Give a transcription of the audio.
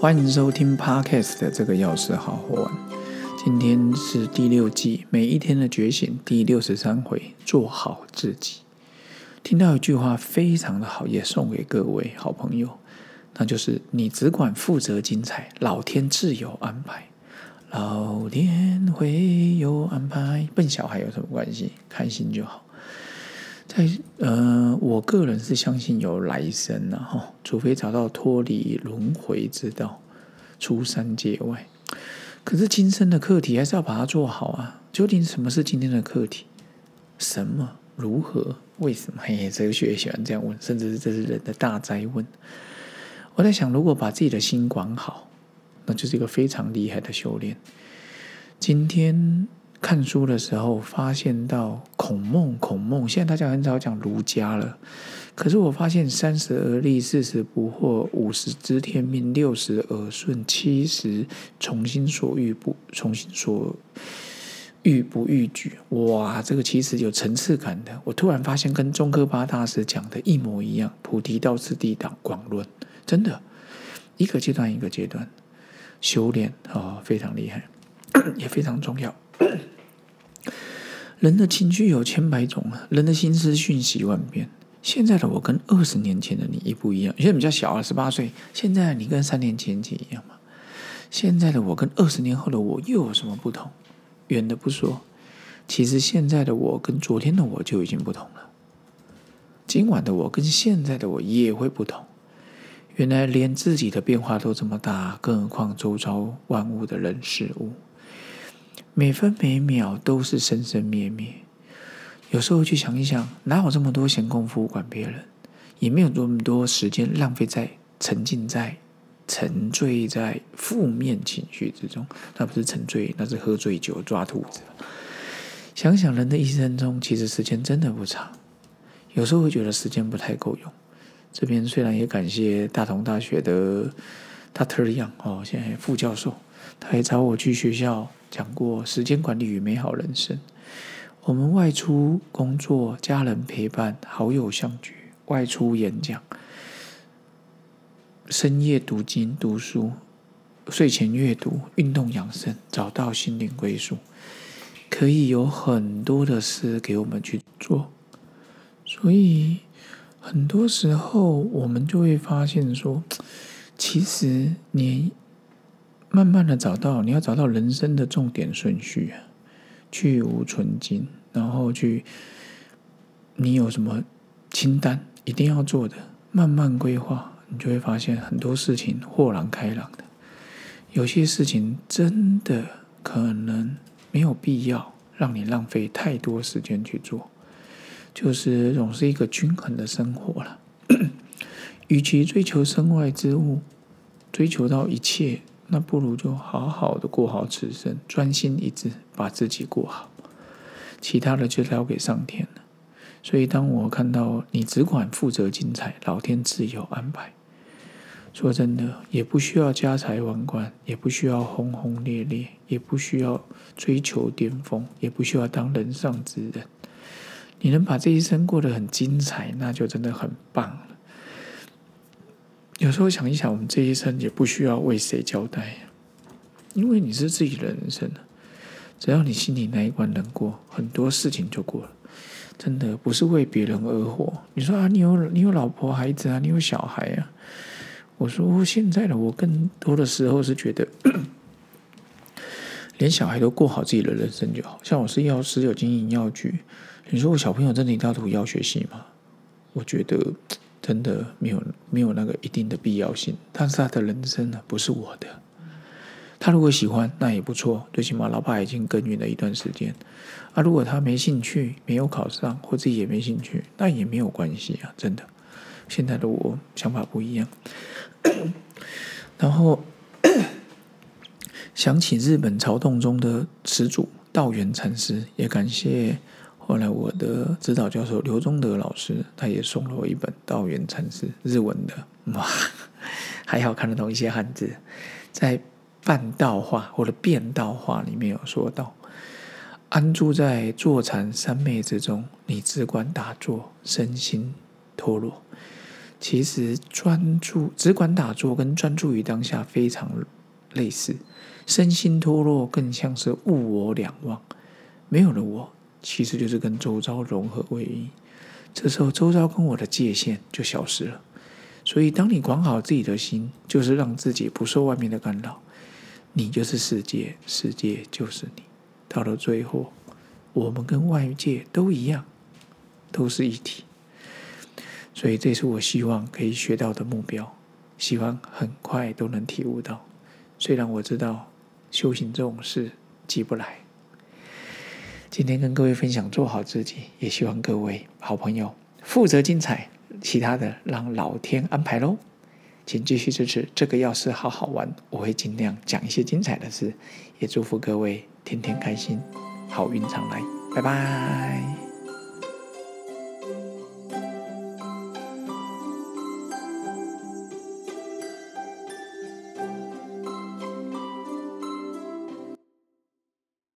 欢迎收听 Podcast 的这个钥匙好好玩。今天是第六季每一天的觉醒第六十三回，做好自己。听到一句话非常的好，也送给各位好朋友，那就是你只管负责精彩，老天自有安排。老天会有安排，笨小孩有什么关系？开心就好。在呃，我个人是相信有来生的哈，除非找到脱离轮回之道，出三界外。可是今生的课题还是要把它做好啊！究竟什么是今天的课题？什么？如何？为什么？嘿，哲学也喜欢这样问，甚至是这是人的大灾问。我在想，如果把自己的心管好，那就是一个非常厉害的修炼。今天。看书的时候，发现到孔孟，孔孟现在大家很少讲儒家了。可是我发现三十而立，四十不惑，五十知天命，六十耳顺，七十从心所欲不从心所欲不逾矩。哇，这个其实有层次感的。我突然发现跟中科八大师讲的一模一样。菩提道次第广广论，真的一个阶段一个阶段修炼啊，非常厉害，也非常重要。人的情绪有千百种啊，人的心思瞬息万变。现在的我跟二十年前的你一不一样？现在比较小啊，十八岁。现在你跟三年前一样吗？现在的我跟二十年后的我又有什么不同？远的不说，其实现在的我跟昨天的我就已经不同了。今晚的我跟现在的我也会不同。原来连自己的变化都这么大，更何况周遭万物的人事物。每分每秒都是生生灭灭，有时候去想一想，哪有这么多闲工夫管别人？也没有这么多时间浪费在沉浸在、沉醉在负面情绪之中。那不是沉醉，那是喝醉酒抓兔子。想想人的一生中，其实时间真的不长，有时候会觉得时间不太够用。这边虽然也感谢大同大学的 Doctor Yang 哦，现在副教授，他也找我去学校。讲过时间管理与美好人生。我们外出工作，家人陪伴，好友相聚，外出演讲，深夜读经读书，睡前阅读，运动养生，找到心灵归宿，可以有很多的事给我们去做。所以很多时候，我们就会发现说，其实你。慢慢的找到，你要找到人生的重点顺序，去无存精，然后去，你有什么清单一定要做的，慢慢规划，你就会发现很多事情豁然开朗的。有些事情真的可能没有必要让你浪费太多时间去做，就是总是一个均衡的生活了。与其追求身外之物，追求到一切。那不如就好好的过好此生，专心一致把自己过好，其他的就交给上天了。所以，当我看到你只管负责精彩，老天自有安排。说真的，也不需要家财万贯，也不需要轰轰烈烈，也不需要追求巅峰，也不需要当人上之人。你能把这一生过得很精彩，那就真的很棒了。有时候想一想，我们这一生也不需要为谁交代，因为你是自己的人生只要你心里那一关能过，很多事情就过了。真的不是为别人而活。你说啊，你有你有老婆孩子啊，你有小孩啊。我说现在的我更多的时候是觉得，连小孩都过好自己的人生就好。像我是药师，有经营药局。你说我小朋友真的一定要读药学系吗？我觉得。真的没有没有那个一定的必要性，但是他的人生呢不是我的，他如果喜欢那也不错，最起码老爸已经耕耘了一段时间。啊，如果他没兴趣，没有考上，或自己也没兴趣，那也没有关系啊，真的。现在的我想法不一样。然后想起日本朝洞中的始祖道元禅师，也感谢。后来，我的指导教授刘忠德老师，他也送了我一本《道元禅师》日文的，哇，还好看得懂一些汉字。在半道话或者变道话里面有说到：安住在坐禅三昧之中，你只管打坐，身心脱落。其实专注只管打坐跟专注于当下非常类似，身心脱落更像是物我两忘，没有了我，其实就是跟周遭融合为一。这时候周遭跟我的界限就消失了。所以，当你管好自己的心，就是让自己不受外面的干扰。你就是世界，世界就是你。到了最后，我们跟外界都一样，都是一体。所以，这是我希望可以学到的目标，希望很快都能体悟到。虽然我知道修行这种事急不来。今天跟各位分享做好自己，也希望各位好朋友负责精彩，其他的让老天安排喽。请继续支持这个要是好好玩，我会尽量讲一些精彩的事，也祝福各位天天开心，好运常来，拜拜。